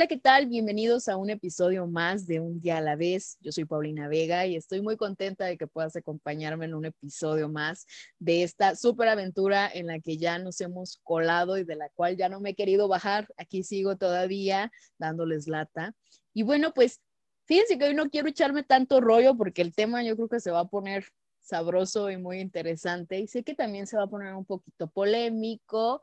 Hola, ¿qué tal? Bienvenidos a un episodio más de Un día a la vez. Yo soy Paulina Vega y estoy muy contenta de que puedas acompañarme en un episodio más de esta súper aventura en la que ya nos hemos colado y de la cual ya no me he querido bajar. Aquí sigo todavía dándoles lata. Y bueno, pues fíjense que hoy no quiero echarme tanto rollo porque el tema yo creo que se va a poner sabroso y muy interesante y sé que también se va a poner un poquito polémico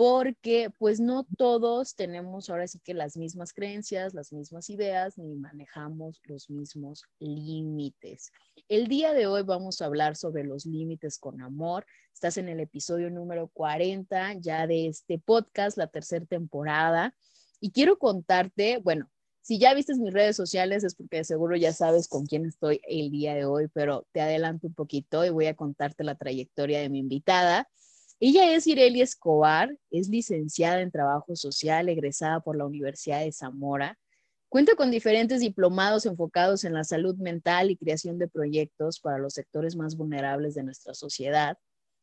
porque pues no todos tenemos ahora sí que las mismas creencias, las mismas ideas, ni manejamos los mismos límites. El día de hoy vamos a hablar sobre los límites con amor. Estás en el episodio número 40 ya de este podcast, la tercera temporada. Y quiero contarte, bueno, si ya viste mis redes sociales es porque seguro ya sabes con quién estoy el día de hoy, pero te adelanto un poquito y voy a contarte la trayectoria de mi invitada. Ella es Ireli Escobar, es licenciada en Trabajo Social, egresada por la Universidad de Zamora. Cuenta con diferentes diplomados enfocados en la salud mental y creación de proyectos para los sectores más vulnerables de nuestra sociedad.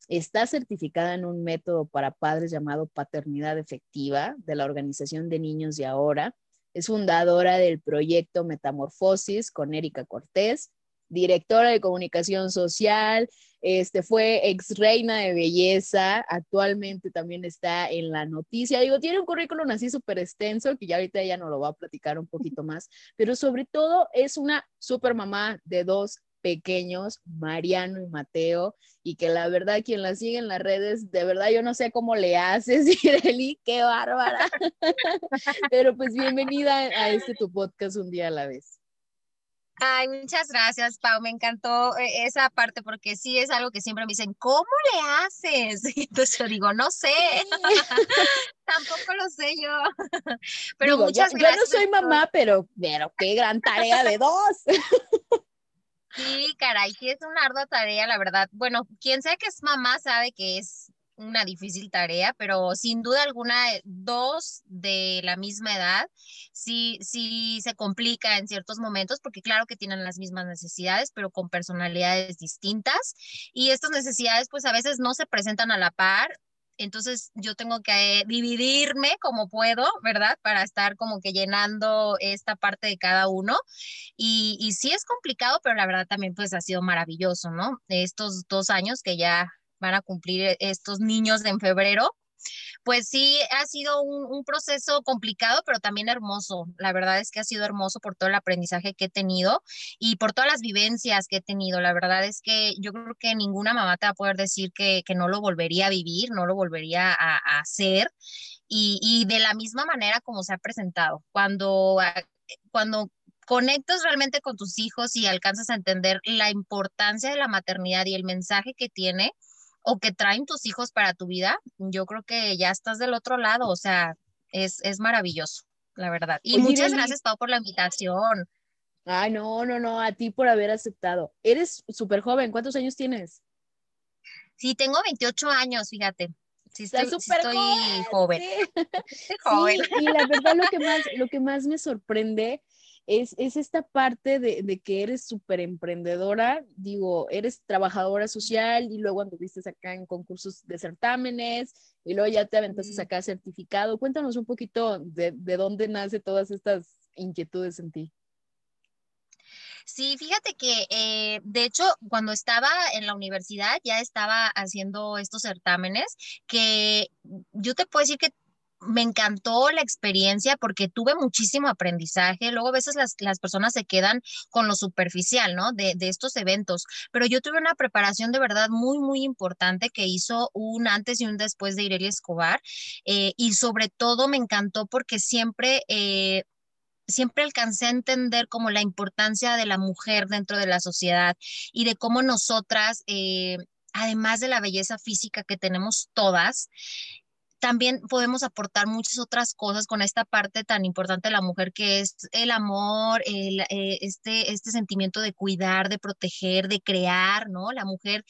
Está certificada en un método para padres llamado Paternidad Efectiva de la Organización de Niños de Ahora. Es fundadora del proyecto Metamorfosis con Erika Cortés directora de comunicación social, este, fue ex reina de belleza, actualmente también está en la noticia. Digo, tiene un currículum así súper extenso, que ya ahorita ella nos lo va a platicar un poquito más, pero sobre todo es una super mamá de dos pequeños, Mariano y Mateo, y que la verdad quien la sigue en las redes, de verdad yo no sé cómo le haces, Ireli, qué bárbara. pero pues bienvenida a este tu podcast un día a la vez. Ay, muchas gracias, Pau. Me encantó eh, esa parte porque sí es algo que siempre me dicen, ¿cómo le haces? Y entonces yo digo, no sé. Tampoco lo sé yo. Pero muchas gracias. Yo no soy mamá, pero, pero qué gran tarea de dos. Sí, caray, sí es una ardua tarea, la verdad. Bueno, quien sea que es mamá sabe que es una difícil tarea, pero sin duda alguna, eh, dos de la misma edad, sí, sí se complica en ciertos momentos, porque claro que tienen las mismas necesidades, pero con personalidades distintas. Y estas necesidades, pues a veces no se presentan a la par. Entonces yo tengo que dividirme como puedo, ¿verdad? Para estar como que llenando esta parte de cada uno. Y, y sí es complicado, pero la verdad también pues ha sido maravilloso, ¿no? Estos dos años que ya van a cumplir e, estos niños en febrero, pues sí ha sido un, proceso complicado, pero también hermoso. La verdad es que ha sido hermoso por todo el aprendizaje que he tenido y por todas las vivencias que he tenido. La verdad es que yo creo que ninguna mamá te va a poder decir que, no lo volvería a vivir, no lo volvería a, hacer. Y, y, de la misma manera como se ha presentado. Cuando, ah, cuando conectas realmente con tus hijos y alcanzas a entender la importancia de la maternidad y el mensaje que tiene, o que traen tus hijos para tu vida, yo creo que ya estás del otro lado, o sea, es, es maravilloso, la verdad. Y muchas gracias, Pau, por la invitación. Ay, no, no, no, a ti por haber aceptado. Eres súper joven, ¿cuántos años tienes? Sí, tengo 28 años, fíjate. Sí, estoy, joven. joven. y la verdad lo que más, lo que más me sorprende es, esta parte de, que eres súper emprendedora, digo, eres trabajadora social y luego anduviste acá en concursos de certámenes y luego ya te aventaste acá certificado. Cuéntanos un poquito de, de dónde nace todas estas inquietudes en ti. Sí, fíjate que eh, de hecho cuando estaba en la universidad ya estaba haciendo estos certámenes que yo te puedo decir que me encantó la experiencia porque tuve muchísimo aprendizaje. Luego a veces las, personas se quedan con lo superficial, ¿no? De, estos eventos, pero yo tuve una preparación de verdad muy, muy importante que hizo un antes y un después de Irelia Escobar. Eh, y sobre todo me encantó porque siempre... Eh, siempre alcancé a entender como la importancia de la mujer dentro de la sociedad y de cómo nosotras, eh, además de la belleza física que tenemos todas, también podemos aportar muchas otras cosas con esta parte tan importante de la mujer que es el amor, el, eh, este, este sentimiento de cuidar, de proteger, de crear, ¿no? La mujer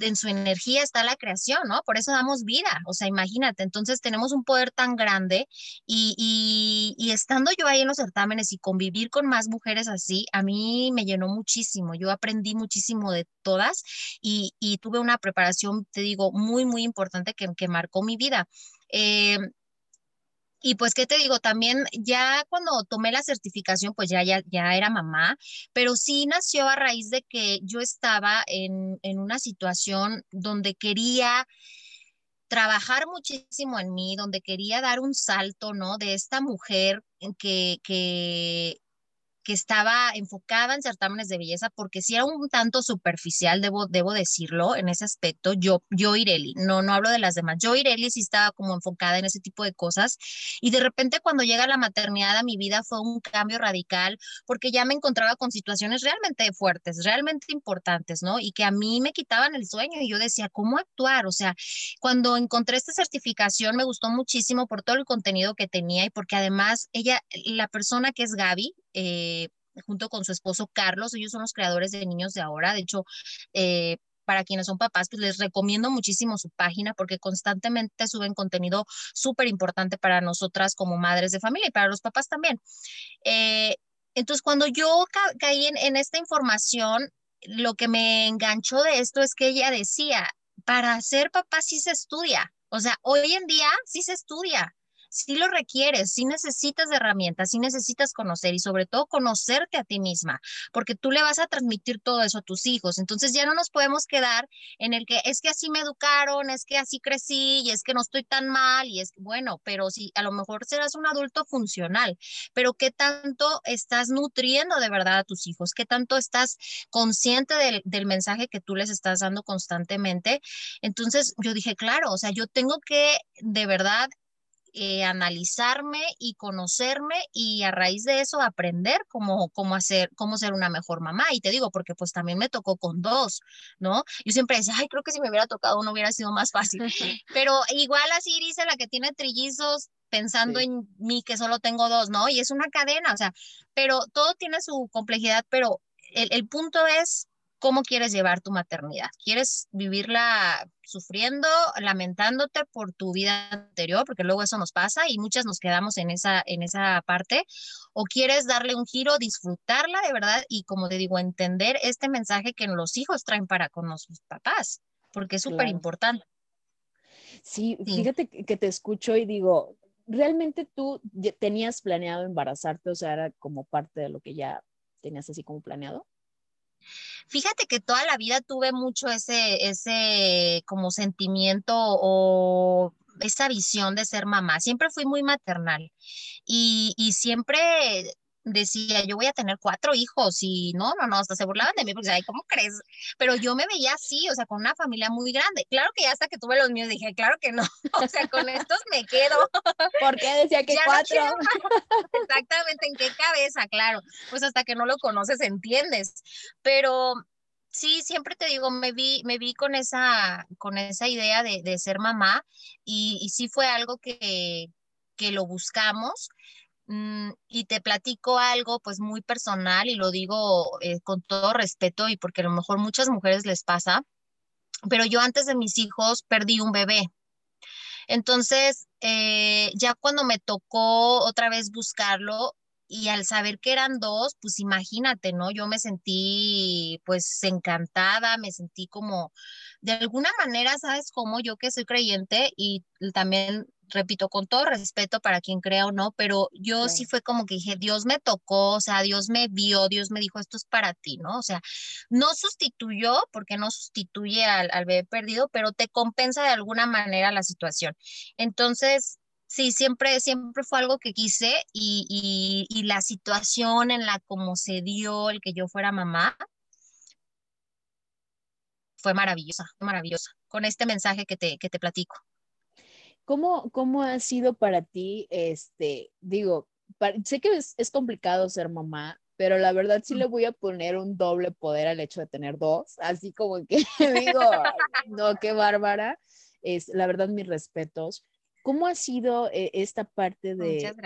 en su energía está la creación, ¿no? Por eso damos vida, o sea, imagínate, entonces tenemos un poder tan grande y, y, estando yo ahí en los certámenes y convivir con más mujeres así, a mí me llenó muchísimo, yo aprendí muchísimo de todas y, y tuve una preparación, te digo, muy, muy importante que, que marcó mi vida. Eh, y pues, ¿qué te digo? También ya cuando tomé la certificación, pues ya, ya, ya era mamá, pero sí nació a raíz de que yo estaba en, en una situación donde quería trabajar muchísimo en mí, donde quería dar un salto, ¿no? De esta mujer que, que, que estaba enfocada en certámenes de belleza, porque si era un tanto superficial, debo, debo decirlo, en ese aspecto, yo, yo Ireli, no, no hablo de las demás, yo Ireli sí estaba como enfocada en ese tipo de cosas, y de repente cuando llega la maternidad a mi vida fue un cambio radical, porque ya me encontraba con situaciones realmente fuertes, realmente importantes, ¿no? Y que a mí me quitaban el sueño, y yo decía, ¿cómo actuar? O sea, cuando encontré esta certificación me gustó muchísimo por todo el contenido que tenía y porque además ella, la persona que es Gaby, eh, junto con su esposo Carlos. Ellos son los creadores de Niños de Ahora. De hecho, eh, para quienes son papás, pues les recomiendo muchísimo su página porque constantemente suben contenido súper importante para nosotras como madres de familia y para los papás también. Eh, entonces, cuando yo caí en, en esta información, lo que me enganchó de esto es que ella decía, para ser papá sí se estudia. O sea, hoy en día sí se estudia si lo requieres, si necesitas de herramientas, si necesitas conocer y sobre todo conocerte a ti misma, porque tú le vas a transmitir todo eso a tus hijos. Entonces ya no nos podemos quedar en el que es que así me educaron, es que así crecí y es que no estoy tan mal y es bueno, pero si a lo mejor serás un adulto funcional, pero qué tanto estás nutriendo de verdad a tus hijos, qué tanto estás consciente del, del mensaje que tú les estás dando constantemente. Entonces yo dije, claro, o sea, yo tengo que de verdad eh, analizarme y conocerme y a raíz de eso aprender cómo, cómo hacer, cómo ser una mejor mamá. Y te digo, porque pues también me tocó con dos, ¿no? Yo siempre decía, ay, creo que si me hubiera tocado uno hubiera sido más fácil. Pero igual así dice la que tiene trillizos pensando en mí que solo tengo dos, ¿no? Y es una cadena, o sea, pero todo tiene su complejidad, pero el, el punto es cómo quieres llevar tu maternidad. ¿Quieres vivirla sufriendo, lamentándote por tu vida anterior, porque luego eso nos pasa y muchas nos quedamos en esa, en esa parte? ¿O quieres darle un giro, disfrutarla de verdad y, como te digo, entender este mensaje que los hijos traen para con nuestros papás? Porque es súper importante. Sí, fíjate que te escucho y digo, ¿realmente tú tenías planeado embarazarte? O sea, era como parte de lo que ya tenías así como planeado. Fíjate que toda la vida tuve mucho ese, ese como sentimiento o esa visión de ser mamá. Siempre fui muy maternal y, y siempre decía, yo voy a tener cuatro hijos y no, no, no, hasta se burlaban de mí porque, ay, ¿cómo crees? Pero yo me veía así, o sea, con una familia muy grande. Claro que ya hasta que tuve los míos dije, claro que no, o sea, con estos me quedo. ¿Por qué decía que cuatro? Exactamente, ¿en qué cabeza? Claro, pues hasta que no lo conoces entiendes. Pero sí, siempre te digo, me vi, me vi con esa, con esa idea de, de ser mamá y, y sí fue algo que, que lo buscamos y te platico algo pues muy personal y lo digo eh, con todo respeto y porque a lo mejor muchas mujeres les pasa, pero yo antes de mis hijos perdí un bebé. Entonces, eh, ya cuando me tocó otra vez buscarlo y al saber que eran dos, pues imagínate, ¿no? Yo me sentí pues encantada, me sentí como, de alguna manera, ¿sabes cómo? Yo que soy creyente y también repito, con todo respeto para quien crea o no, pero yo sí fue como que dije, Dios me tocó, o sea, Dios me vio, Dios me dijo, esto es para ti, ¿no? O sea, no sustituyó, porque no sustituye al, al bebé perdido, pero te compensa de alguna manera la situación. Entonces, sí, siempre, siempre fue algo que quise y, y, y la situación en la como se dio el que yo fuera mamá, fue maravillosa, maravillosa, con este mensaje que te, que te platico. ¿Cómo, ¿Cómo ha sido para ti, este, digo, sé que es, es, complicado ser mamá, pero la verdad sí le voy a poner un doble poder al hecho de tener dos, así como que digo, no, qué bárbara, es la verdad mis respetos. ¿Cómo ha sido eh, esta parte de,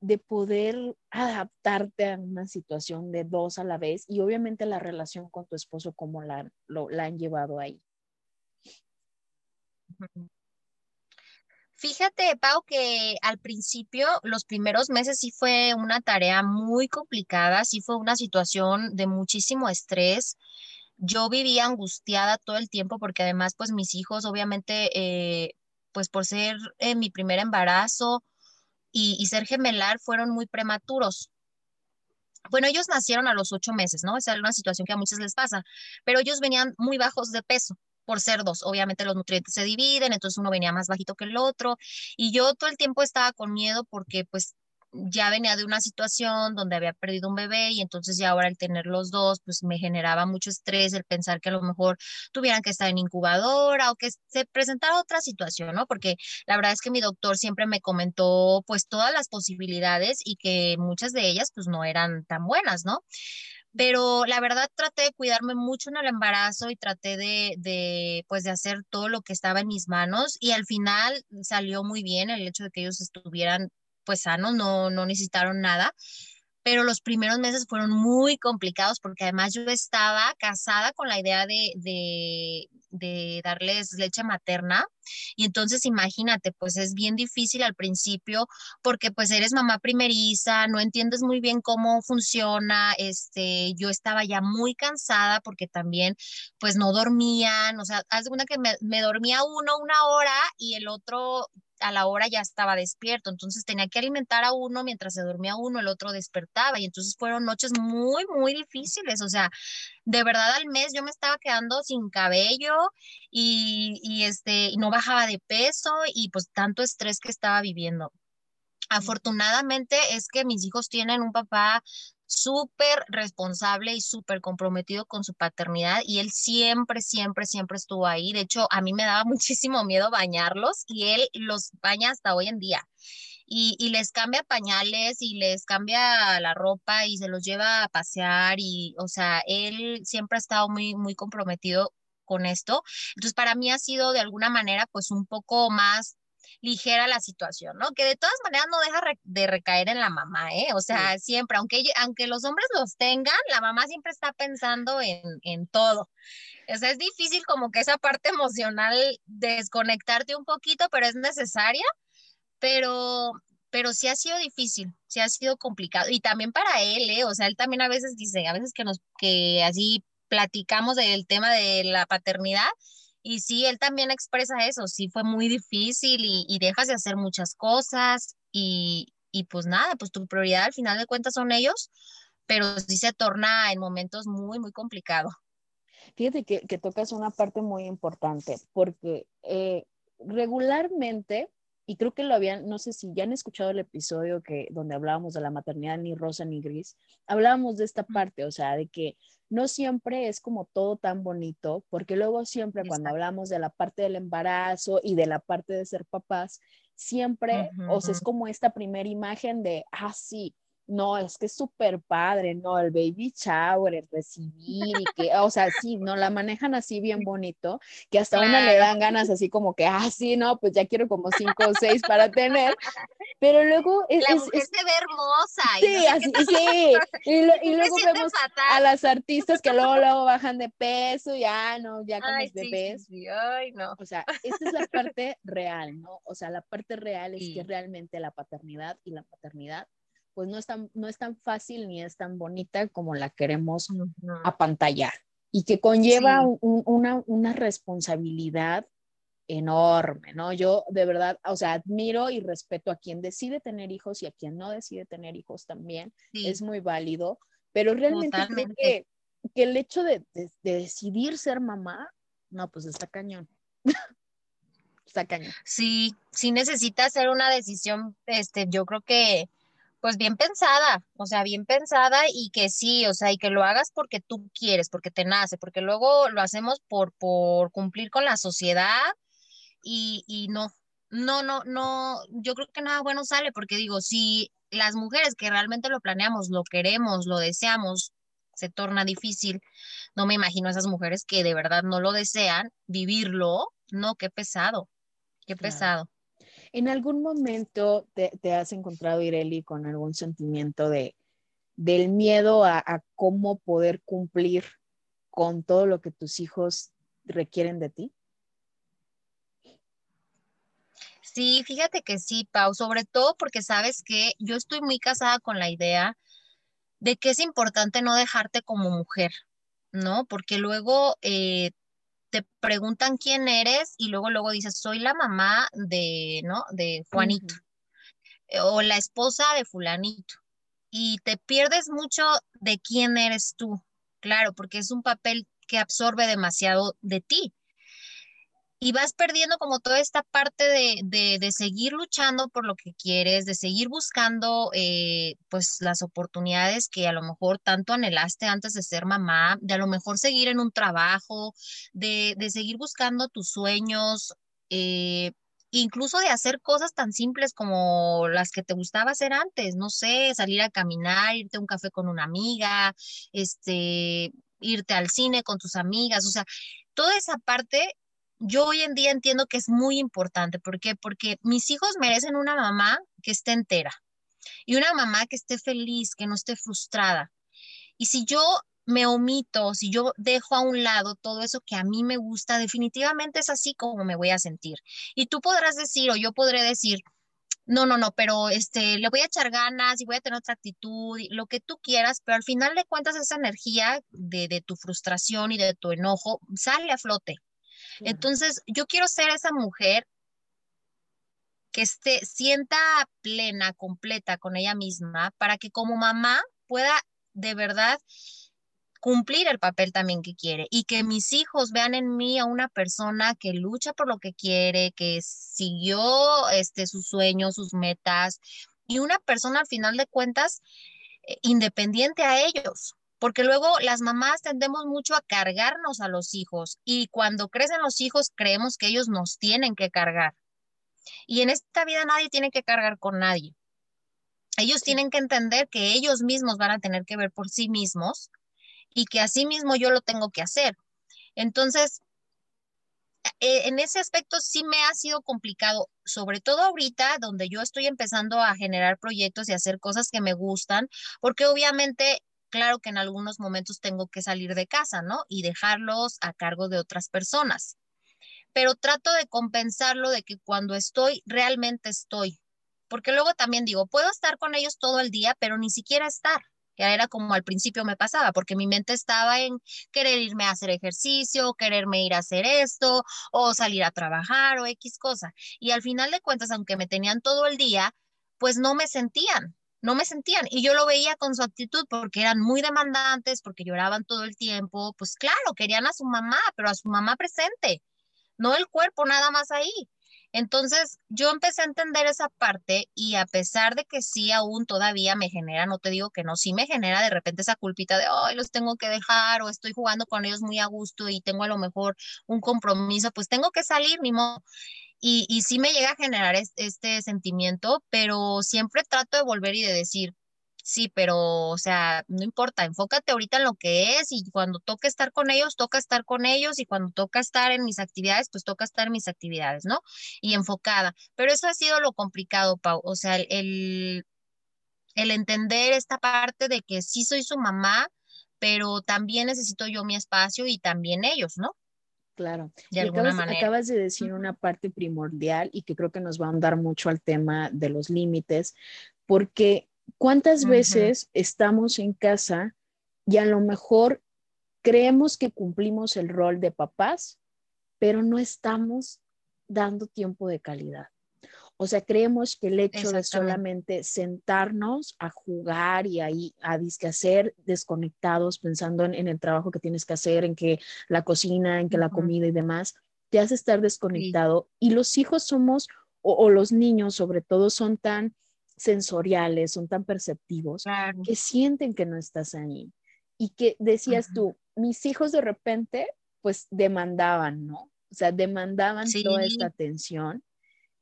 de poder adaptarte a una situación de dos a la vez y obviamente la relación con tu esposo, cómo la, lo, la han llevado ahí? Fíjate, Pau, que al principio, los primeros meses sí fue una tarea muy complicada, sí fue una situación de muchísimo estrés. Yo vivía angustiada todo el tiempo porque además, pues mis hijos, obviamente, eh, pues por ser eh, mi primer embarazo y, y ser gemelar, fueron muy prematuros. Bueno, ellos nacieron a los ocho meses, ¿no? Esa es una situación que a muchos les pasa, pero ellos venían muy bajos de peso por ser dos. Obviamente los nutrientes se dividen, entonces uno venía más bajito que el otro. Y yo todo el tiempo estaba con miedo porque pues ya venía de una situación donde había perdido un bebé y entonces ya ahora el tener los dos, pues me generaba mucho estrés el pensar que a lo mejor tuvieran que estar en incubadora o que se presentara otra situación, ¿no? Porque la verdad es que mi doctor siempre me comentó pues todas las posibilidades y que muchas de ellas pues no eran tan buenas, ¿no? Pero la verdad traté de cuidarme mucho en el embarazo y traté de, de, pues de hacer todo lo que estaba en mis manos y al final salió muy bien el hecho de que ellos estuvieran pues sanos, no, no necesitaron nada pero los primeros meses fueron muy complicados porque además yo estaba casada con la idea de, de, darles leche materna. Y entonces imagínate, pues es bien difícil al principio porque pues eres mamá primeriza, no entiendes muy bien cómo funciona, este, yo estaba ya muy cansada porque también pues no dormían, o sea, haz cuenta que me dormía uno una hora y el otro a la hora ya estaba despierto, entonces tenía que alimentar a uno mientras se dormía uno, el otro despertaba y entonces fueron noches muy, muy difíciles, o sea, de verdad al mes yo me estaba quedando sin cabello y, y este, y no bajaba de peso y pues tanto estrés que estaba viviendo. Afortunadamente es que mis hijos tienen un papá súper responsable y súper comprometido con su paternidad y él siempre, siempre, siempre estuvo ahí. De hecho, a mí me daba muchísimo miedo bañarlos y él los baña hasta hoy en día. Y, y, les cambia pañales y les cambia la ropa y se los lleva a pasear y, o sea, él siempre ha estado muy, muy comprometido con esto. Entonces, para mí ha sido de alguna manera, pues, un poco más ligera la situación, ¿no? Que de todas maneras no deja de recaer en la mamá, ¿eh? O sea, siempre, aunque, aunque los hombres los tengan, la mamá siempre está pensando en, en todo. O sea, es difícil como que esa parte emocional desconectarte un poquito, pero es necesaria, pero, pero sí ha sido difícil, sí ha sido complicado. Y también para él, ¿eh? O sea, él también a veces dice, a veces que nos, que así platicamos del tema de la paternidad, y sí, él también expresa eso, sí fue muy difícil y, dejas de hacer muchas cosas y, y, pues nada, pues tu prioridad al final de cuentas son ellos, pero sí se torna en momentos muy, muy complicado. Fíjate que, que tocas una parte muy importante porque eh, regularmente, y creo que lo habían, no sé si ya han escuchado el episodio que donde hablábamos de la maternidad ni rosa ni gris, hablábamos de esta parte, o sea, de que no siempre es como todo tan bonito, porque luego siempre cuando hablamos de la parte del embarazo y de la parte de ser papás, siempre, o sea, es como esta primera imagen de, ah, sí, no, es que es súper padre, no, el baby shower, el recibir y que, o sea, sí, no, la manejan así bien bonito, que hasta una le dan ganas así como que, ah, sí, no, pues ya quiero como cinco o seis para tener, pero luego es... La mujer se ve hermosa. Sí, así, sí, y, luego vemos a las artistas que luego, luego bajan de peso, ya, no, ya con los bebés. Ay, no. O sea, esta es la parte real, ¿no? O sea, la parte real es que realmente la paternidad y la paternidad pues no es tan, no es tan fácil ni es tan bonita como la queremos apantallar y que conlleva una, una responsabilidad enorme, ¿no? Yo de verdad, o sea, admiro y respeto a quien decide tener hijos y a quien no decide tener hijos también, es muy válido, pero realmente creo que, que, el hecho de, de, decidir ser mamá, no, pues está cañón. está cañón. Sí, sí necesita hacer una decisión, este, yo creo que pues bien pensada, o sea, bien pensada y que sí, o sea, y que lo hagas porque tú quieres, porque te nace, porque luego lo hacemos por, por cumplir con la sociedad y, y no, no, no, no, yo creo que nada bueno sale porque digo, si las mujeres que realmente lo planeamos, lo queremos, lo deseamos, se torna difícil, no me imagino a esas mujeres que de verdad no lo desean, vivirlo, no, qué pesado, qué pesado. ¿En algún momento te, has encontrado, Ireli, con algún sentimiento de, del miedo a, cómo poder cumplir con todo lo que tus hijos requieren de ti? Sí, fíjate que sí, Pau, sobre todo porque sabes que yo estoy muy casada con la idea de que es importante no dejarte como mujer, ¿no? Porque luego eh, te preguntan quién eres y luego luego dices, soy la mamá de, ¿no? De Juanito eh, o la esposa de fulanito. Y te pierdes mucho de quién eres tú, claro, porque es un papel que absorbe demasiado de ti y vas perdiendo como toda esta parte de, de, seguir luchando por lo que quieres, de seguir buscando eh, pues las oportunidades que a lo mejor tanto anhelaste antes de ser mamá, de a lo mejor seguir en un trabajo, de, de seguir buscando tus sueños, eh, incluso de hacer cosas tan simples como las que te gustaba hacer antes, no sé, salir a caminar, irte a un café con una amiga, este, irte al cine con tus amigas, o sea, toda esa parte yo hoy en día entiendo que es muy importante. ¿Por qué? Porque mis hijos merecen una mamá que esté entera y una mamá que esté feliz, que no esté frustrada. Y si yo me omito, si yo dejo a un lado todo eso que a mí me gusta, definitivamente es así como me voy a sentir. Y tú podrás decir, o yo podré decir, no, no, no, pero este, le voy a echar ganas y voy a tener otra actitud, lo que tú quieras, pero al final de cuentas esa energía de, de tu frustración y de tu enojo sale a flote. Entonces, yo quiero ser esa mujer que esté, sienta plena, completa con ella misma, para que como mamá pueda de verdad cumplir el papel también que quiere y que mis hijos vean en mí a una persona que lucha por lo que quiere, que siguió este, sus sueños, sus metas y una persona al final de cuentas eh, independiente a ellos porque luego las mamás tendemos mucho a cargarnos a los hijos y cuando crecen los hijos creemos que ellos nos tienen que cargar. Y en esta vida nadie tiene que cargar con nadie. Ellos tienen que entender que ellos mismos van a tener que ver por sí mismos y que así mismo yo lo tengo que hacer. Entonces, e, en ese aspecto sí me ha sido complicado, sobre todo ahorita donde yo estoy empezando a generar proyectos y hacer cosas que me gustan, porque obviamente Claro que en algunos momentos tengo que salir de casa, ¿no? Y dejarlos a cargo de otras personas. Pero trato de compensarlo de que cuando estoy, realmente estoy. Porque luego también digo, puedo estar con ellos todo el día, pero ni siquiera estar que era como al principio me pasaba, porque mi mente estaba en querer irme a hacer ejercicio, quererme ir a hacer esto, o salir a trabajar, o X cosa. Y al final de cuentas, aunque me tenían todo el día, pues no me sentían, no me sentían. Y yo lo veía con su actitud porque eran muy demandantes, porque lloraban todo el tiempo. Pues claro, querían a su mamá, pero a su mamá presente, no el cuerpo nada más ahí. Entonces yo empecé a entender esa parte y a pesar de que sí aún todavía me genera, no te digo que no, sí me genera de repente esa culpita de, ay, los tengo que dejar o estoy jugando con ellos muy a gusto y tengo a lo mejor un compromiso, pues tengo que salir, ni modo. Y, sí me llega a generar este, sentimiento, pero siempre trato de volver y de decir, sí, pero, o sea, no importa, enfócate ahorita en lo que es y cuando toca estar con ellos, toca estar con ellos y cuando toca estar en mis actividades, pues toca estar en mis actividades, ¿no? Y enfocada. Pero eso ha sido lo complicado, Pau, o sea, el, el entender esta parte de que sí soy su mamá, pero también necesito yo mi espacio y también ellos, ¿no? Claro. De alguna acabas, acabas de decir una parte primordial y que creo que nos va a andar mucho al tema de los límites, porque cuántas veces estamos en casa y a lo mejor creemos que cumplimos el rol de papás, pero no estamos dando tiempo de calidad. O sea, creemos que el hecho de solamente sentarnos a jugar y ahí a hacer desconectados, pensando en, el trabajo que tienes que hacer, en que la cocina, en que la comida y demás, te hace estar desconectado. Y los hijos somos, o, los niños sobre todo, son tan sensoriales, son tan perceptivos, que sienten que no estás ahí. Y que decías tú, mis hijos de repente, pues demandaban, ¿no? O sea, demandaban toda esta atención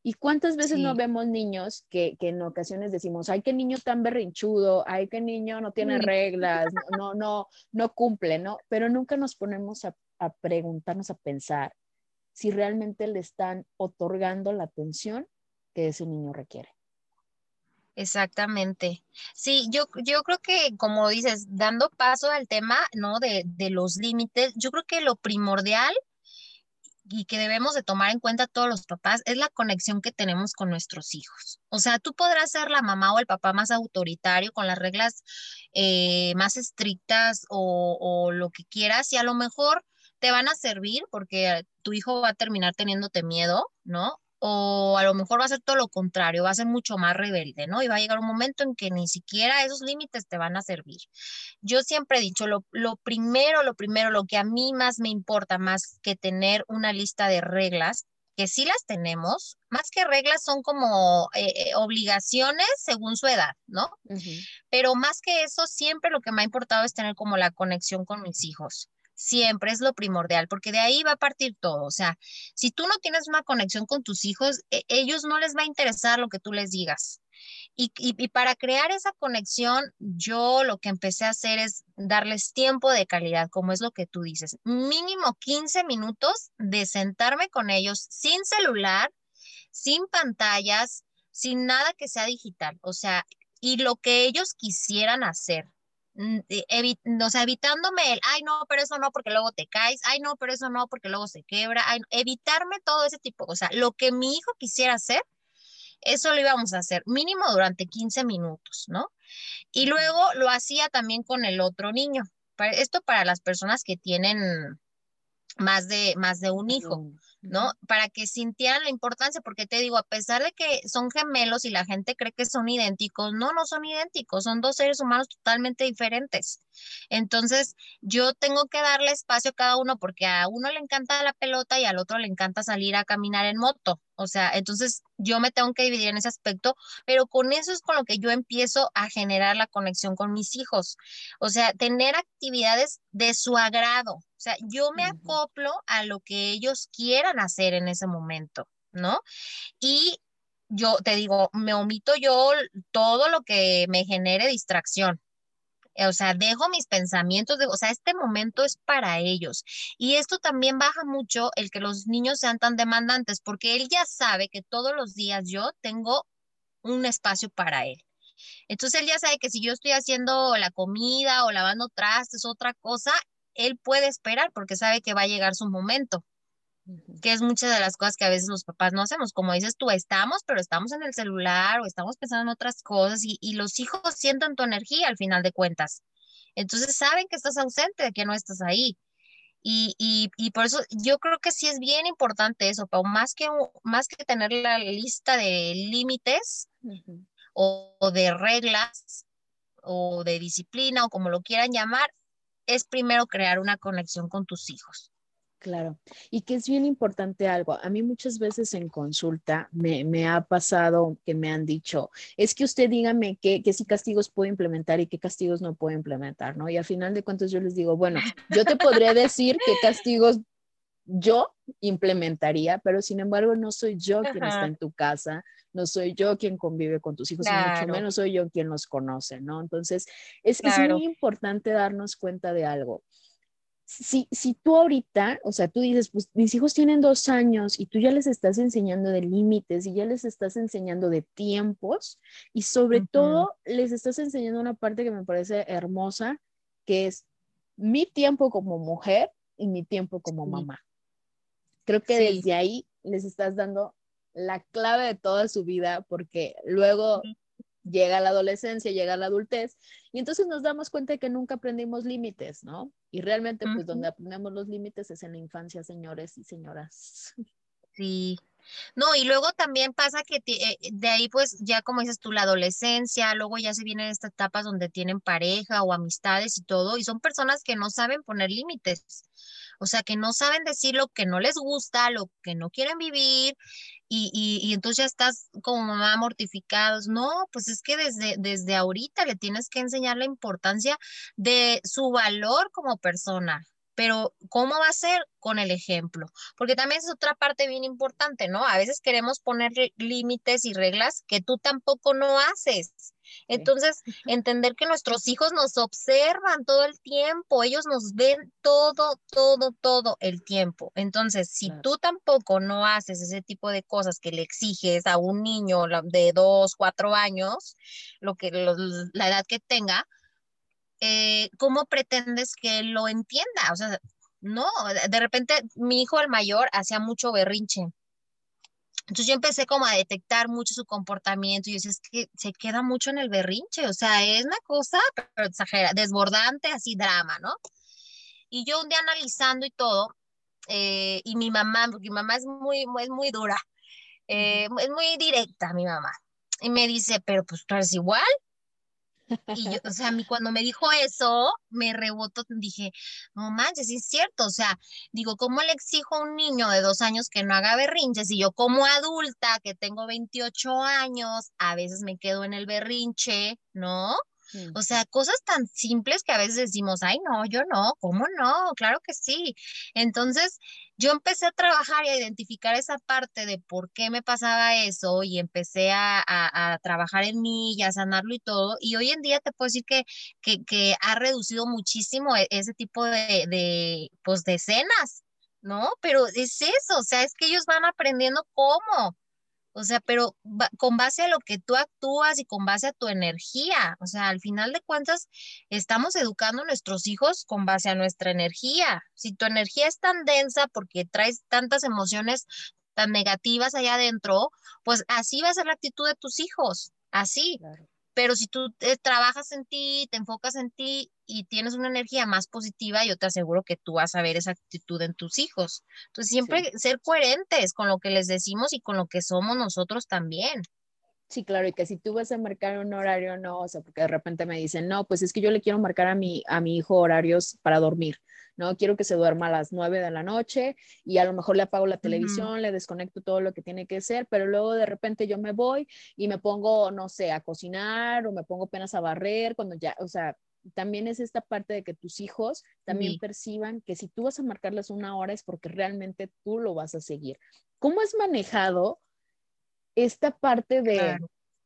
¿Y cuántas veces no vemos niños que, en ocasiones decimos, ay, qué niño tan berrinchudo, ay, qué niño no tiene reglas, no, no, no cumple, ¿no? Pero nunca nos ponemos a, preguntarnos, a pensar si realmente le están otorgando la atención que ese niño requiere. Exactamente. Sí, yo, yo creo que, como dices, dando paso al tema, ¿no? De, de los límites, yo creo que lo primordial y que debemos de tomar en cuenta todos los papás es la conexión que tenemos con nuestros hijos. O sea, tú podrás ser la mamá o el papá más autoritario con las reglas eh, más estrictas o, o lo que quieras y a lo mejor te van a servir porque tu hijo va a terminar teniéndote miedo, ¿no? O a lo mejor va a ser todo lo contrario, va a ser mucho más rebelde, ¿no? Y va a llegar un momento en que ni siquiera esos límites te van a servir. Yo siempre he dicho, lo, primero, lo primero, lo que a mí más me importa, más que tener una lista de reglas, que sí las tenemos, más que reglas son como eh, eh, obligaciones según su edad, ¿no? Pero más que eso, siempre lo que me ha importado es tener como la conexión con mis hijos siempre es lo primordial, porque de ahí va a partir todo. O sea, si tú no tienes una conexión con tus hijos, e, ellos no les va a interesar lo que tú les digas. Y, y, para crear esa conexión, yo lo que empecé a hacer es darles tiempo de calidad, como es lo que tú dices. Mínimo 15 minutos de sentarme con ellos sin celular, sin pantallas, sin nada que sea digital. O sea, y lo que ellos quisieran hacer. Mm, o sea, evitándome el, ay, no, pero eso no, porque luego te caes, ay, no, pero eso no, porque luego se quebra, evitarme todo ese tipo, o sea, lo que mi hijo quisiera hacer, eso lo íbamos a hacer mínimo durante 15 minutos, ¿no? Y luego lo hacía también con el otro niño. Esto para las personas que tienen más de, más de un hijo. ¿No? Para que sintieran la importancia, porque te digo, a pesar de que son gemelos y la gente cree que son idénticos, no, no son idénticos, son dos seres humanos totalmente diferentes. Entonces, yo tengo que darle espacio a cada uno porque a uno le encanta la pelota y al otro le encanta salir a caminar en moto. O sea, entonces yo me tengo que dividir en ese aspecto, pero con eso es con lo que yo empiezo a generar la conexión con mis hijos. O sea, tener actividades de su agrado. O sea, yo me acoplo a lo que ellos quieran hacer en ese momento, ¿no? Y yo te digo, me omito yo todo lo que me genere distracción. O sea, dejo mis pensamientos, de, o sea, este momento es para ellos. Y esto también baja mucho el que los niños sean tan demandantes, porque él ya sabe que todos los días yo tengo un espacio para él. Entonces él ya sabe que si yo estoy haciendo la comida o lavando trastes, otra cosa, él puede esperar porque sabe que va a llegar su momento que es muchas de las cosas que a veces los papás no hacemos. Como dices tú, estamos, pero estamos en el celular o estamos pensando en otras cosas y, los hijos sienten tu energía al final de cuentas. Entonces saben que estás ausente, que no estás ahí. Y, y, por eso yo creo que sí es bien importante eso, pero más que, más que tener la lista de límites o, o de reglas o de disciplina o como lo quieran llamar, es primero crear una conexión con tus hijos. Claro, y que es bien importante algo. A mí muchas veces en consulta me, ha pasado que me han dicho, es que usted dígame qué, qué sí castigos puedo implementar y qué castigos no puedo implementar, ¿no? Y al final de cuentas yo les digo, bueno, yo te podría decir qué castigos yo implementaría, pero sin embargo no soy yo quien está en tu casa, no soy yo quien convive con tus hijos, y mucho menos soy yo quien los conoce, ¿no? Entonces, es, es muy importante darnos cuenta de algo si, si tú ahorita, o sea, tú dices, pues mis hijos tienen dos años y tú ya les estás enseñando de límites y ya les estás enseñando de tiempos y sobre todo les estás enseñando una parte que me parece hermosa, que es mi tiempo como mujer y mi tiempo como mamá. Creo que desde ahí les estás dando la clave de toda su vida porque luego llega la adolescencia, llega la adultez, y entonces nos damos cuenta de que nunca aprendimos límites, ¿no? Y realmente, pues donde aprendemos los límites es en la infancia, señores y señoras. Sí. No, y luego también pasa que eh, de ahí, pues ya como dices tú, la adolescencia, luego ya se vienen estas etapas donde tienen pareja o amistades y todo, y son personas que no saben poner límites. O sea, que no saben decir lo que no les gusta, lo que no quieren vivir, y, entonces ya estás como mamá mortificados. No, pues es que desde, desde ahorita le tienes que enseñar la importancia de su valor como persona. Pero, ¿cómo va a ser? Con el ejemplo. Porque también es otra parte bien importante, ¿no? A veces queremos poner límites y reglas que tú tampoco no haces. Entonces, entender que nuestros hijos nos observan todo el tiempo, ellos nos ven todo, todo, todo el tiempo. Entonces, si tú tampoco no haces ese tipo de cosas que le exiges a un niño de dos, cuatro años, lo que la edad que tenga, eh, ¿cómo pretendes que lo entienda? O sea, no, de repente mi hijo el mayor hacía mucho berrinche. Entonces yo empecé como a detectar mucho su comportamiento y yo decía, es que se queda mucho en el berrinche, o sea, es una cosa pero exagera, desbordante, así drama, ¿no? Y yo un día analizando y todo, eh, y mi mamá, porque mi mamá es muy, muy, muy dura, eh, es muy directa mi mamá, y me dice, pero pues tú eres igual, y yo, o sea, a mí cuando me dijo eso, me rebotó, dije, no manches, sí es cierto, o sea, digo, ¿cómo le exijo a un niño de dos años que no haga berrinches? Y yo como adulta, que tengo 28 años, a veces me quedo en el berrinche, ¿no? O sea, cosas tan simples que a veces decimos, ay, no, yo no, ¿cómo no? Claro que sí. Entonces, yo empecé a trabajar y a identificar esa parte de por qué me pasaba eso y empecé a, trabajar en mí y a sanarlo y todo. Y hoy en día te puedo decir que, que, ha reducido muchísimo e, ese tipo de, de, pues, de escenas, ¿no? Pero es eso, o sea, es que ellos van aprendiendo cómo. O sea, pero con base a lo que tú actúas y con base a tu energía. O sea, al final de cuentas, estamos educando a nuestros hijos con base a nuestra energía. Si tu energía es tan densa porque traes tantas emociones tan negativas allá adentro, pues así va a ser la actitud de tus hijos. Así. Pero si tú trabajas en ti, te enfocas en ti y tienes una energía más positiva, yo te aseguro que tú vas a ver esa actitud en tus hijos. Entonces, siempre ser coherentes con lo que les decimos y con lo que somos nosotros también. Sí, claro, y que si tú vas a marcar un horario, no, o sea, porque de repente me dicen, no, pues es que yo le quiero marcar a mi, a mi hijo horarios para dormir, ¿no? Quiero que se duerma a las nueve de la noche y a lo mejor le apago la televisión, le desconecto todo lo que tiene que hacer, pero luego de repente yo me voy y me pongo, no sé, a cocinar o me pongo apenas a barrer cuando ya, o sea, también es esta parte de que tus hijos también perciban que si tú vas a marcarles una hora es porque realmente tú lo vas a seguir. ¿Cómo es manejado esta parte de,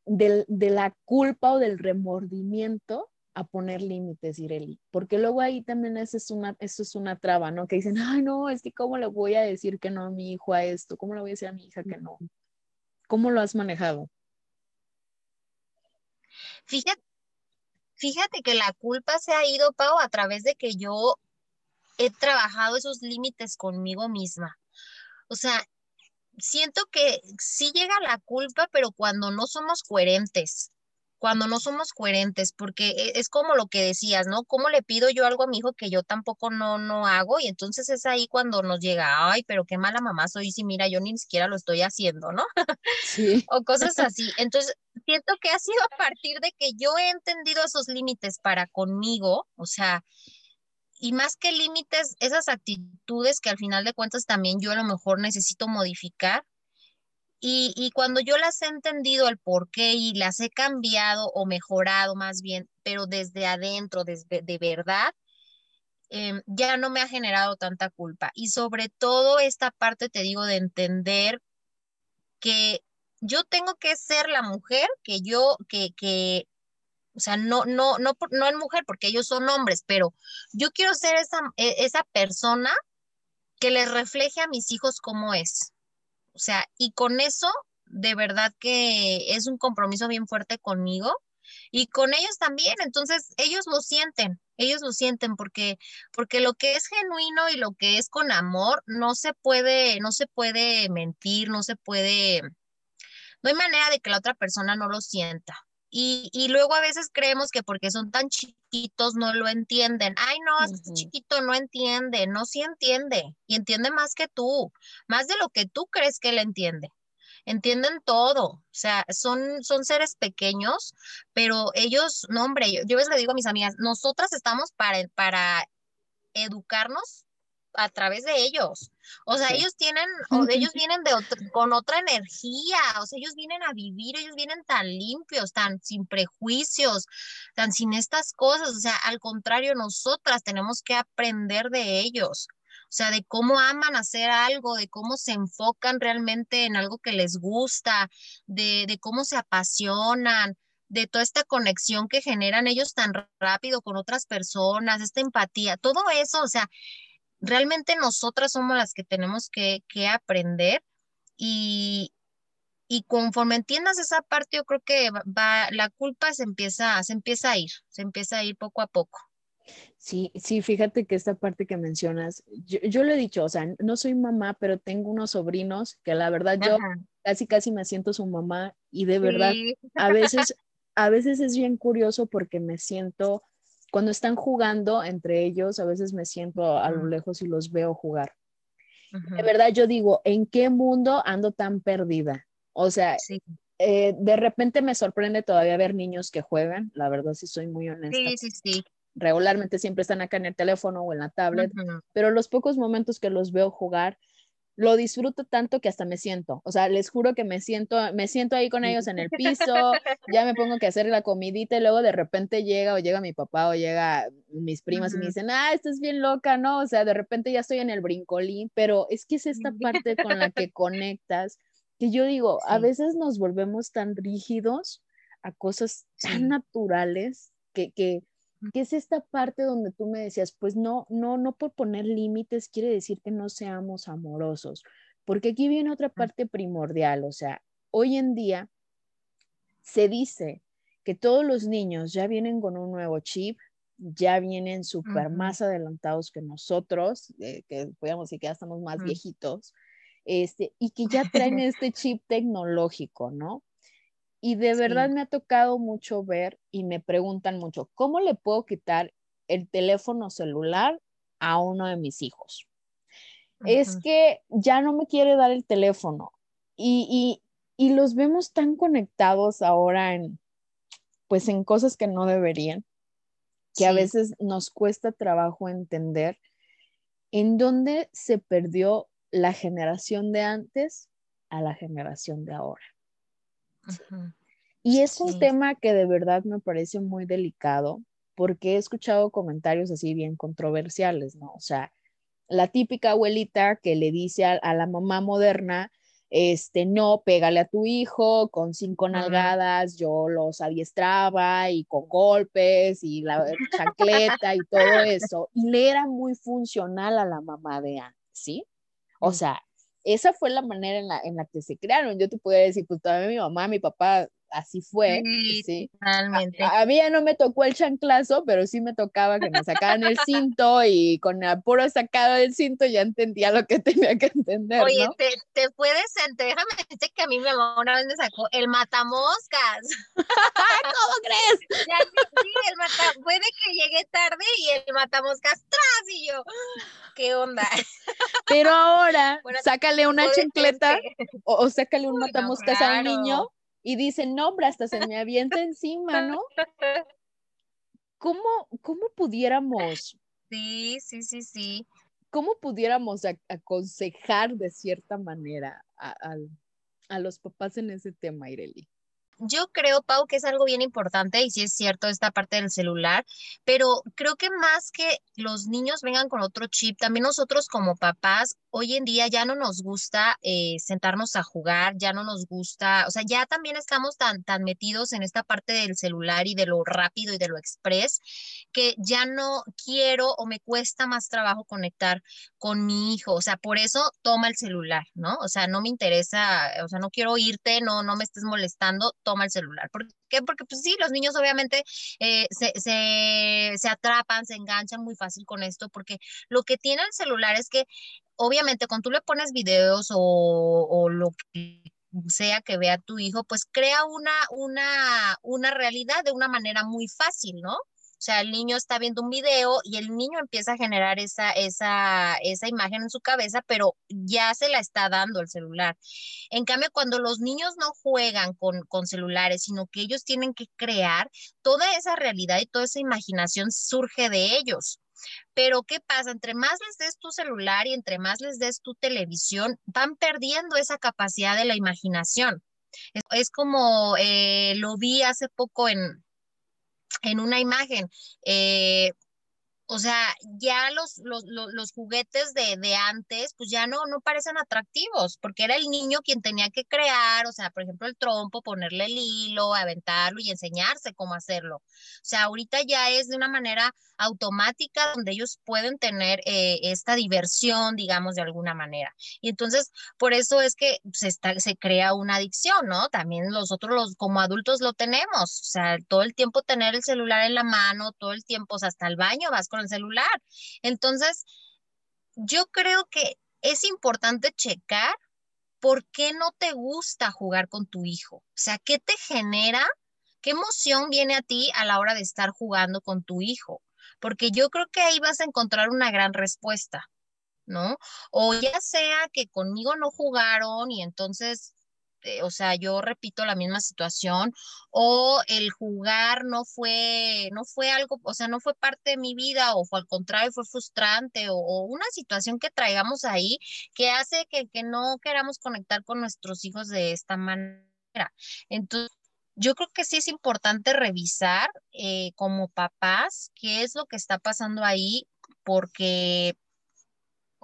de, la culpa o del remordimiento a poner límites, Ireli, porque luego ahí también eso es, una, eso es una traba, ¿no? Que dicen, ay, no, es que cómo le voy a decir que no a mi hijo a esto, cómo le voy a decir a mi hija que no. ¿Cómo lo has manejado? Fíjate, fíjate que la culpa se ha ido, Pau, a través de que yo he trabajado esos límites conmigo misma. O sea, siento que sí llega la culpa, pero cuando no somos coherentes, cuando no somos coherentes, porque e, es como lo que decías, ¿no? ¿Cómo le pido yo algo a mi hijo que yo tampoco no, no hago? Y entonces es ahí cuando nos llega, ay, pero qué mala mamá soy, si mira, yo ni siquiera lo estoy haciendo, ¿no? Sí. o cosas así. Entonces, siento que ha sido a partir de que yo he entendido esos límites para conmigo, o sea, y más que límites, esas actitudes que al final de cuentas también yo a lo mejor necesito modificar. Y, cuando yo las he entendido el por qué y las he cambiado o mejorado más bien, pero desde adentro, desde de verdad, em, ya no me ha generado tanta culpa. Y sobre todo esta parte, te digo, de entender que yo tengo que ser la mujer que yo, que, que o sea, no, no, no, no en mujer, porque ellos son hombres, pero yo quiero ser esa, e, esa persona que les refleje a mis hijos cómo es. O sea, y con eso, de verdad que es un compromiso bien fuerte conmigo y con ellos también. Entonces, ellos lo sienten, ellos lo sienten porque, porque lo que es genuino y lo que es con amor no se puede, no se puede mentir, no se puede, no hay manera de que la otra persona no lo sienta. Y, luego a veces creemos que porque son tan chiquitos no lo entienden. Ay, no, este chiquito no entiende, no sí entiende y entiende más que tú, más de lo que tú crees que él entiende. Entienden todo, o sea, son, son seres pequeños, pero ellos, no, hombre, yo, yo les le digo a mis amigas, nosotras estamos para, para educarnos a través de ellos. O sea, ellos tienen, o ellos vienen de con otra energía, o sea, ellos vienen a vivir, ellos vienen tan limpios, tan sin prejuicios, tan sin estas cosas. O sea, al contrario, nosotras tenemos que aprender de ellos. O sea, de cómo aman hacer algo, de cómo se enfocan realmente en algo que les gusta, de, de cómo se apasionan, de toda esta conexión que generan ellos tan rápido con otras personas, esta empatía, todo eso, o sea, realmente nosotras somos las que tenemos que, aprender y, y conforme entiendas esa parte, yo creo que va, la culpa se empieza, se empieza a ir, se empieza a ir poco a poco. Sí, sí, fíjate que esta parte que mencionas, yo, yo lo he dicho, o sea, no soy mamá, pero tengo unos sobrinos que la verdad yo casi, casi me siento su mamá y de verdad, a veces, a veces es bien curioso porque me siento, cuando están jugando entre ellos, a veces me siento a lo lejos y los veo jugar. De verdad, yo digo, ¿en qué mundo ando tan perdida? O sea, eh, de repente me sorprende todavía ver niños que juegan, la verdad, sí soy muy honesta. Sí, sí, sí regularmente siempre están acá en el teléfono o en la tablet, pero los pocos momentos que los veo jugar, lo disfruto tanto que hasta me siento, o sea, les juro que me siento, me siento ahí con ellos en el piso, ya me pongo que hacer la comidita y luego de repente llega o llega mi papá o llega mis primas y me dicen, ah, estás bien loca, ¿no? O sea, de repente ya estoy en el brincolín, pero es que es esta parte con la que conectas, que yo digo, a veces nos volvemos tan rígidos a cosas tan naturales que, que que es esta parte donde tú me decías, pues no, no, no por poner límites quiere decir que no seamos amorosos, porque aquí viene otra parte primordial, o sea, hoy en día se dice que todos los niños ya vienen con un nuevo chip, ya vienen súper más adelantados que nosotros, eh, que podríamos decir que ya estamos más viejitos, este, y que ya traen este chip tecnológico, ¿no? Y de verdad me ha tocado mucho ver y me preguntan mucho, ¿cómo le puedo quitar el teléfono celular a uno de mis hijos? Es que ya no me quiere dar el teléfono y, y, y, los vemos tan conectados ahora en, pues en cosas que no deberían, que a veces nos cuesta trabajo entender en dónde se perdió la generación de antes a la generación de ahora. Y es un tema que de verdad me parece muy delicado porque he escuchado comentarios así bien controversiales, ¿no? O sea, la típica abuelita que le dice a, la mamá moderna, este, no, pégale a tu hijo con cinco nalgadas, yo los adiestraba y con golpes y la chancleta y todo eso. Y le era muy funcional a la mamá de antes, ¿sí? O sea, esa fue la manera en la, en la que se crearon. Yo te podría decir, pues todavía mi mamá, mi papá así fue. Sí, A, mí ya no me tocó el chanclazo, pero sí me tocaba que me sacaran el cinto y con el puro sacado del cinto ya entendía lo que tenía que entender. Oye, te, te, puedes, déjame decirte que a mí mi mamá una vez me sacó el matamoscas. ¿Cómo crees? sí, el mata, puede que llegue tarde y el matamoscas tras y yo, ¿qué onda? Pero ahora, sácale una chancleta o, o, sácale un matamoscas al niño y dicen, no, hombre, hasta se me avienta encima, ¿no? ¿Cómo, cómo pudiéramos? Sí, sí, sí, sí. ¿Cómo pudiéramos aconsejar de cierta manera a, a, los papás en ese tema, Ireli? Yo creo, Pau, que es algo bien importante y sí es cierto esta parte del celular, pero creo que más que los niños vengan con otro chip, también nosotros como papás hoy en día ya no nos gusta eh, sentarnos a jugar, ya no nos gusta, o sea, ya también estamos tan, tan metidos en esta parte del celular y de lo rápido y de lo express, que ya no quiero o me cuesta más trabajo conectar con mi hijo, o sea, por eso toma el celular, ¿no? O sea, no me interesa, o sea, no quiero irte, no, no me estés molestando, toma el celular. ¿Por qué? Porque pues sí, los niños obviamente eh, se, se, se atrapan, se enganchan muy fácil con esto, porque lo que tiene el celular es que obviamente cuando tú le pones videos o, lo que sea que vea tu hijo, pues crea una, una, una realidad de una manera muy fácil, ¿no? O sea, el niño está viendo un video y el niño empieza a generar esa, esa, esa imagen en su cabeza, pero ya se la está dando el celular. En cambio, cuando los niños no juegan con, con celulares, sino que ellos tienen que crear, toda esa realidad y toda esa imaginación surge de ellos. Pero ¿qué pasa? Entre más les des tu celular y entre más les des tu televisión, van perdiendo esa capacidad de la imaginación. Es, como eh, lo vi hace poco en, en una imagen. Eh, o sea, ya los, los, los, juguetes de, de, antes, pues ya no, no parecen atractivos, porque era el niño quien tenía que crear, o sea, por ejemplo, el trompo, ponerle el hilo, aventarlo y enseñarse cómo hacerlo. O sea, ahorita ya es de una manera automática donde ellos pueden tener eh, esta diversión, digamos, de alguna manera. Y entonces, por eso es que se, está, se crea una adicción, ¿no? También nosotros los, como adultos lo tenemos, o sea, todo el tiempo tener el celular en la mano, todo el tiempo, o sea, hasta el baño vas con el celular. Entonces, yo creo que es importante checar por qué no te gusta jugar con tu hijo. O sea, ¿qué te genera? ¿Qué emoción viene a ti a la hora de estar jugando con tu hijo? Porque yo creo que ahí vas a encontrar una gran respuesta, ¿no? O ya sea que conmigo no jugaron y entonces este, o sea, yo repito la misma situación, o el jugar no fue, no fue algo, o sea, no fue parte de mi vida, o fue al contrario, fue frustrante, o, una situación que traigamos ahí que hace que, que no queramos conectar con nuestros hijos de esta manera. Entonces, yo creo que sí es importante revisar eh, como papás qué es lo que está pasando ahí, porque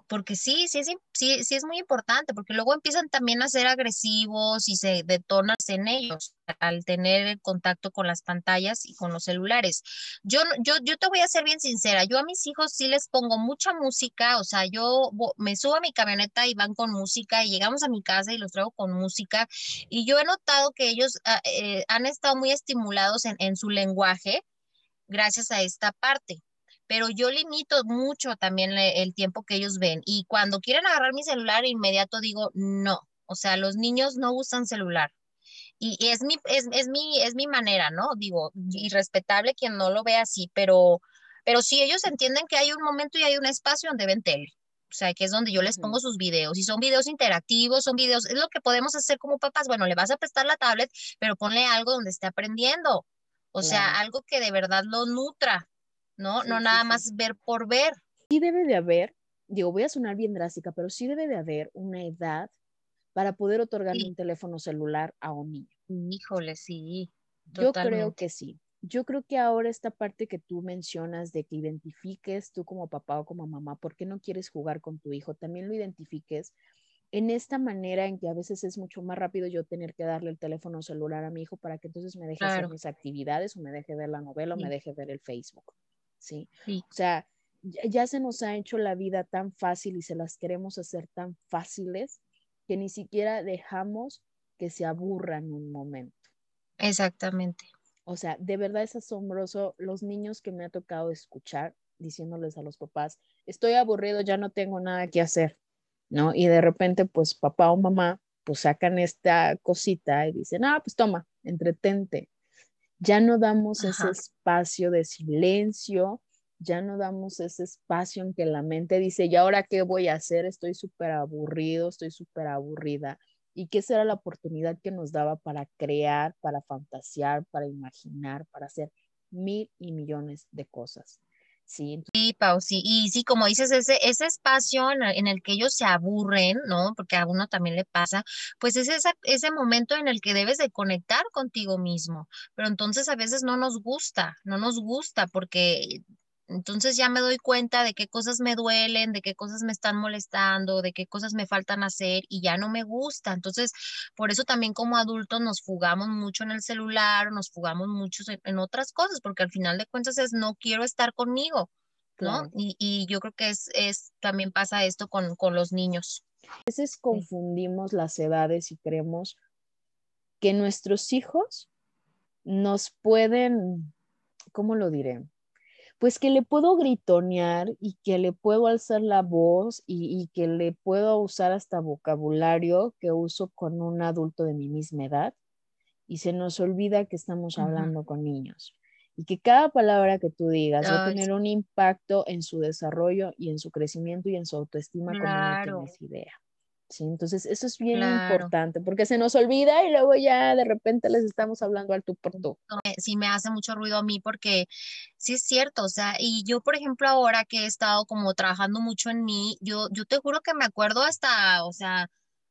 porque sí, sí es, sí, sí es muy importante, porque luego empiezan también a ser agresivos y se detonan en ellos al tener el contacto con las pantallas y con los celulares. Yo, yo, yo te voy a ser bien sincera, yo a mis hijos sí les pongo mucha música, o sea, yo me subo a mi camioneta y van con música y llegamos a mi casa y los traigo con música y yo he notado que ellos ah, eh, han estado muy estimulados en, en su lenguaje gracias a esta parte pero yo limito mucho también el tiempo que ellos ven. Y cuando quieren agarrar mi celular, inmediato digo, no, o sea, los niños no usan celular. Y es mi, es, es mi, es mi manera, ¿no? Digo, irrespetable quien no lo ve así, pero, pero sí ellos entienden que hay un momento y hay un espacio donde ven tele. O sea, que es donde yo les pongo sus videos. Y son videos interactivos, son videos, es lo que podemos hacer como papás. Bueno, le vas a prestar la tablet, pero ponle algo donde esté aprendiendo. O sea, algo que de verdad lo nutra. ¿No? no nada más ver por ver. Sí debe de haber, digo, voy a sonar bien drástica, pero sí debe de haber una edad para poder otorgarle un teléfono celular a un niño. Híjole, sí. Yo creo que sí. Yo creo que ahora esta parte que tú mencionas de que identifiques tú como papá o como mamá, ¿por qué no quieres jugar con tu hijo? También lo identifiques en esta manera en que a veces es mucho más rápido yo tener que darle el teléfono celular a mi hijo para que entonces me deje hacer mis actividades o me deje ver la novela o me deje ver el Facebook. ¿Sí? O sea, ya, se nos ha hecho la vida tan fácil y se las queremos hacer tan fáciles que ni siquiera dejamos que se aburran un momento. Exactamente. O sea, de verdad es asombroso los niños que me ha tocado escuchar diciéndoles a los papás, estoy aburrido, ya no tengo nada que hacer, ¿no? Y de repente, pues papá o mamá, pues sacan esta cosita y dicen, ah, pues toma, entretente, ya no damos ese espacio de silencio, ya no damos ese espacio en que la mente dice, ¿y ahora qué voy a hacer? Estoy súper aburrido, estoy súper aburrida. ¿Y qué será la oportunidad que nos daba para crear, para fantasear, para imaginar, para hacer mil y millones de cosas? Sí, sí, Pau, sí. Y sí, como dices, ese, ese espacio en el, que ellos se aburren, ¿no? Porque a uno también le pasa, pues es ese, ese momento en el que debes de conectar contigo mismo. Pero entonces a veces no nos gusta, no nos gusta porque entonces ya me doy cuenta de qué cosas me duelen, de qué cosas me están molestando, de qué cosas me faltan hacer y ya no me gusta. Entonces, por eso también como adultos nos fugamos mucho en el celular, nos fugamos mucho en, otras cosas, porque al final de cuentas es no quiero estar conmigo, ¿no? Y, yo creo que es, es también pasa esto con, con los niños. A veces confundimos las edades y creemos que nuestros hijos nos pueden, ¿cómo lo diré? Pues que le puedo gritonear y que le puedo alzar la voz y, que le puedo usar hasta vocabulario que uso con un adulto de mi misma edad y se nos olvida que estamos hablando con niños y que cada palabra que tú digas va a tener un impacto en su desarrollo y en su crecimiento y en su autoestima como no tienes idea. ¿Sí? Entonces, eso es bien importante porque se nos olvida y luego ya de repente les estamos hablando al tú por tú. Sí, me hace mucho ruido a mí porque sí es cierto, o sea, y yo, por ejemplo, ahora que he estado como trabajando mucho en mí, yo, yo te juro que me acuerdo hasta, o sea,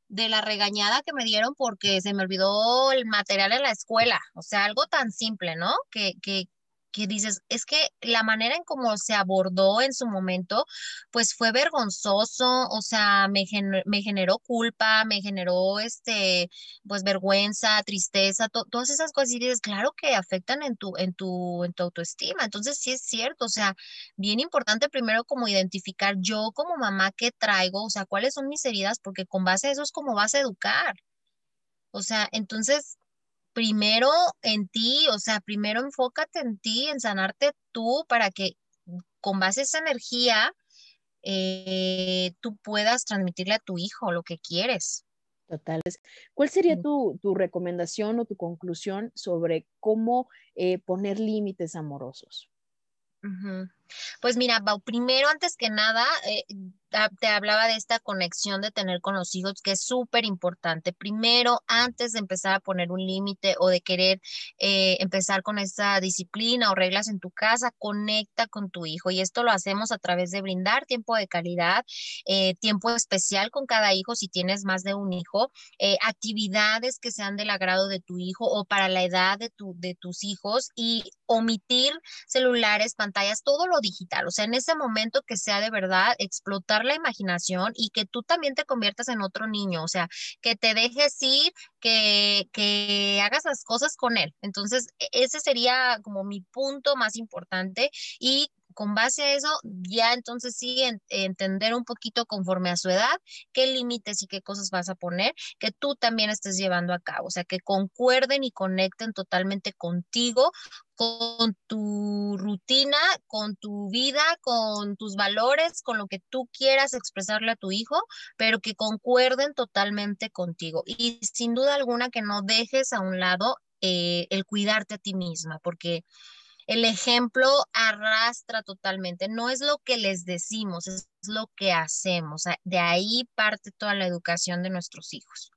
de la regañada que me dieron porque se me olvidó el material en la escuela, o sea, algo tan simple, ¿no? Que, que que dices, es que la manera en cómo se abordó en su momento, pues fue vergonzoso, o sea, me, me generó culpa, me generó, este, pues vergüenza, tristeza, todas esas cosas y dices, claro que afectan en tu, en tu, en tu autoestima. Entonces, sí es cierto, o sea, bien importante primero como identificar yo como mamá qué traigo, o sea, cuáles son mis heridas, porque con base a eso es como vas a educar. O sea, entonces primero en ti, o sea, primero enfócate en ti, en sanarte tú para que con base a esa energía eh, tú puedas transmitirle a tu hijo lo que quieres. Total. ¿Cuál sería tu, recomendación o tu conclusión sobre cómo eh, poner límites amorosos? Pues mira, primero, antes que nada, eh, te hablaba de esta conexión de tener con los hijos, que es súper importante. Primero, antes de empezar a poner un límite o de querer eh, empezar con esa disciplina o reglas en tu casa, conecta con tu hijo. Y esto lo hacemos a través de brindar tiempo de calidad, eh, tiempo especial con cada hijo si tienes más de un hijo, eh, actividades que sean del agrado de tu hijo o para la edad de, tu, de tus hijos y omitir celulares, pantallas, todo lo digital. O sea, en ese momento que sea de verdad explotar la imaginación y que tú también te conviertas en otro niño, o sea, que te dejes ir, que, que hagas las cosas con él. Entonces, e, ese sería como mi punto más importante y con base a eso, ya entonces sí entender un poquito conforme a su edad qué límites y qué cosas vas a poner que tú también estés llevando a cabo, o sea, que concuerden y conecten totalmente contigo, con tu rutina, con tu vida, con tus valores, con lo que tú quieras expresarle a tu hijo, pero que concuerden totalmente contigo. Y sin duda alguna que no dejes a un lado eh, el cuidarte a ti misma, porque el ejemplo arrastra totalmente. No es lo que les decimos, es lo que hacemos. De ahí parte toda la educación de nuestros hijos.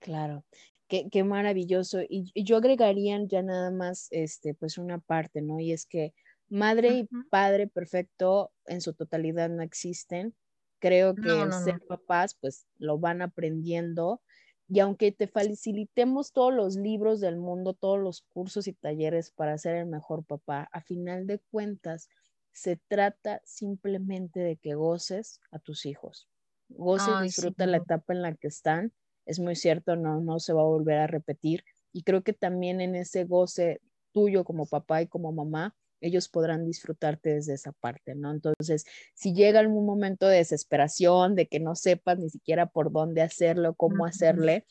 Claro, qué, qué maravilloso. Y, yo agregaría ya nada más, este, pues una parte, ¿no? Y es que madre y padre perfecto en su totalidad no existen. Creo que ser papás, pues lo van aprendiendo y aunque te facilitemos todos los libros del mundo, todos los cursos y talleres para ser el mejor papá, a final de cuentas se trata simplemente de que goces a tus hijos. Goce y disfruta la etapa en la que están. Es muy cierto, no, no se va a volver a repetir. Y creo que también en ese goce tuyo como papá y como mamá, ellos podrán disfrutarte desde esa parte, ¿no? Entonces, si llega algún momento de desesperación, de que no sepas ni siquiera por dónde hacerlo, cómo hacerle,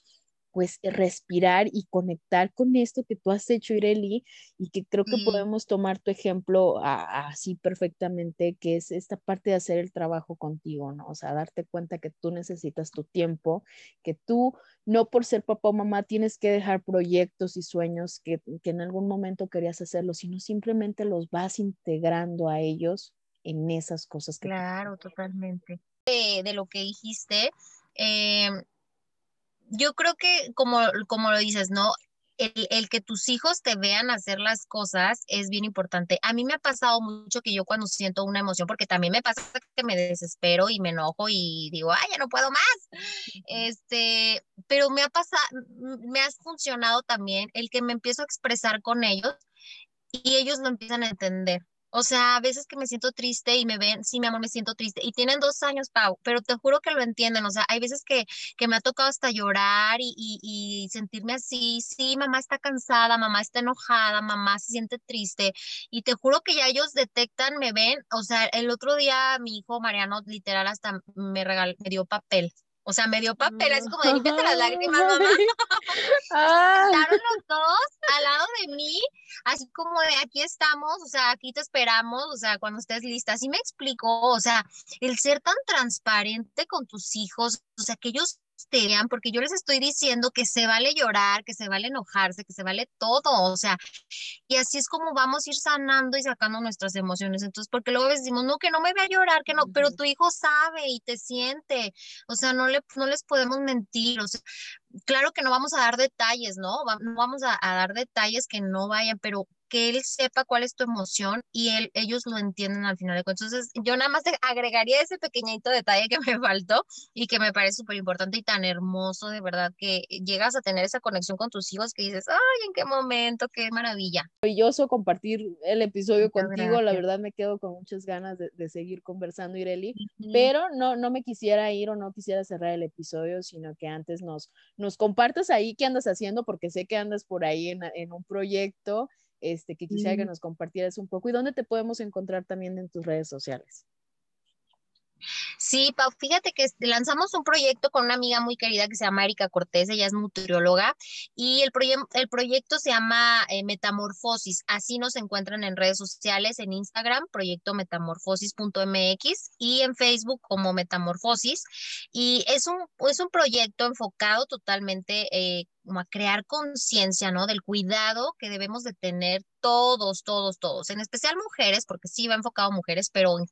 pues eh, respirar y conectar con esto que tú has hecho, Ireli, y que creo que podemos tomar tu ejemplo así perfectamente, que es esta parte de hacer el trabajo contigo, ¿no? O sea, darte cuenta que tú necesitas tu tiempo, que tú no por ser papá o mamá tienes que dejar proyectos y sueños que, que en algún momento querías hacerlo, sino simplemente los vas integrando a ellos en esas cosas. Que claro, totalmente. De, de, lo que dijiste, eh, yo creo que como, como lo dices, ¿no? El, que tus hijos te vean hacer las cosas es bien importante. A mí me ha pasado mucho que yo cuando siento una emoción, porque también me pasa que me desespero y me enojo y digo, ay, ya no puedo más. Este, pero me ha pasado, me ha funcionado también el que me empiezo a expresar con ellos y ellos lo empiezan a entender. O sea, a veces que me siento triste y me ven, sí, mi amor, me siento triste. Y tienen dos años, Pau, pero te juro que lo entienden. O sea, hay veces que, que me ha tocado hasta llorar y, y, sentirme así. Sí, mamá está cansada, mamá está enojada, mamá se siente triste. Y te juro que ya ellos detectan, me ven. O sea, el otro día mi hijo Mariano literal hasta me, regaló, me dio papel o sea, me dio papel, es como de las lágrimas, mamá. Estaban los dos al lado de mí, así como de aquí estamos, o sea, aquí te esperamos, o sea, cuando estés lista. Así me explicó, o sea, el ser tan transparente con tus hijos, o sea, que ellos porque yo les estoy diciendo que se vale llorar, que se vale enojarse, que se vale todo, o sea, y así es como vamos a ir sanando y sacando nuestras emociones. Entonces, porque luego decimos, no, que no me voy a llorar, que no, pero tu hijo sabe y te siente, o sea, no, le, no les podemos mentir, o sea, claro que no vamos a dar detalles, ¿no? No vamos a, a dar detalles que no vayan, pero que él sepa cuál es tu emoción y él, ellos lo entienden al final de cuentas. Entonces, yo nada más te agregaría ese pequeñito detalle que me faltó y que me parece súper importante y tan hermoso, de verdad, que llegas a tener esa conexión con tus hijos que dices, ay, en qué momento, qué maravilla. Maravilloso compartir el episodio contigo, la verdad me quedo con muchas ganas de, seguir conversando, Ireli, pero no, no me quisiera ir o no quisiera cerrar el episodio, sino que antes nos, nos compartas ahí qué andas haciendo, porque sé que andas por ahí en, en un proyecto este, que quisiera que nos compartieras un poco y dónde te podemos encontrar también en tus redes sociales. Sí, Pau, fíjate que lanzamos un proyecto con una amiga muy querida que se llama Erika Cortés, ella es nutrióloga, y el, el proyecto se llama eh, Metamorfosis. Así nos encuentran en redes sociales, en Instagram, proyecto metamorfosis.mx y en Facebook como Metamorfosis. Y es un, es un proyecto enfocado totalmente eh, a crear conciencia, ¿no? Del cuidado que debemos de tener todos, todos, todos, en especial mujeres, porque sí va enfocado a mujeres, pero en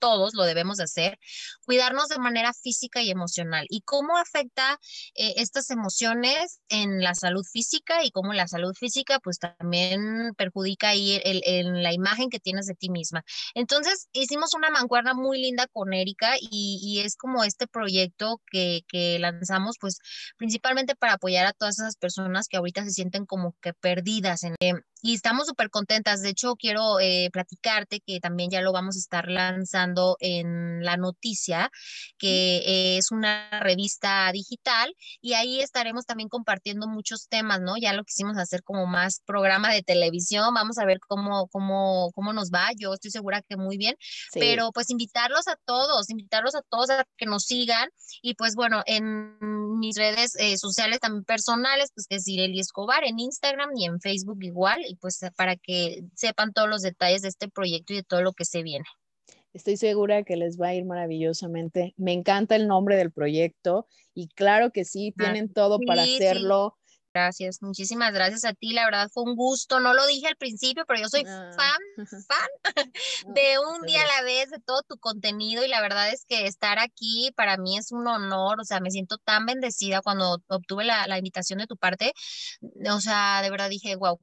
todos lo debemos hacer, cuidarnos de manera física y emocional. ¿Y cómo afecta eh, estas emociones en la salud física y cómo la salud física pues también perjudica ahí en la imagen que tienes de ti misma? Entonces hicimos una mancuerna muy linda con Erika y, es como este proyecto que, que lanzamos pues principalmente para apoyar a todas esas personas que ahorita se sienten como que perdidas en, eh, y estamos súper contentas. De hecho, quiero eh, platicarte que también ya lo vamos a estar lanzando en La Noticia, que es una revista digital, y ahí estaremos también compartiendo muchos temas, ¿no? Ya lo quisimos hacer como más programa de televisión. Vamos a ver cómo, cómo, cómo nos va. Yo estoy segura que muy bien, pero pues invitarlos a todos, invitarlos a todos a que nos sigan. Y pues bueno, en mis redes eh, sociales también personales, pues que es Ireli Escobar en Instagram y en Facebook igual y pues para que sepan todos los detalles de este proyecto y de todo lo que se viene. Estoy segura que les va a ir maravillosamente. Me encanta el nombre del proyecto y claro que sí, ah, tienen todo para hacerlo. Gracias, muchísimas gracias a ti, la verdad fue un gusto, no lo dije al principio, pero yo soy ah. fan, fan de un día a la vez, de todo tu contenido y la verdad es que estar aquí para mí es un honor, o sea, me siento tan bendecida cuando obtuve la, la invitación de tu parte, o sea, de verdad dije, wow,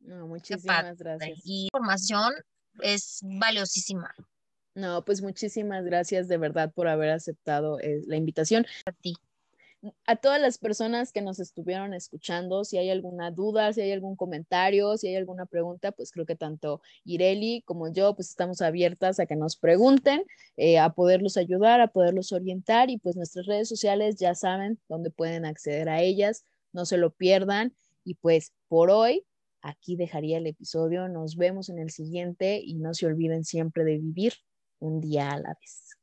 no, muchísimas gracias. Y información es valiosísima. No, pues muchísimas gracias de verdad por haber aceptado eh, la invitación. A ti. A todas las personas que nos estuvieron escuchando, si hay alguna duda, si hay algún comentario, si hay alguna pregunta, pues creo que tanto Ireli como yo, pues estamos abiertas a que nos pregunten, eh, a poderlos ayudar, a poderlos orientar y pues nuestras redes sociales ya saben dónde pueden acceder a ellas, no se lo pierdan y pues por hoy Aquí dejaría el episodio. Nos vemos en el siguiente y no se olviden siempre de vivir un día a la vez.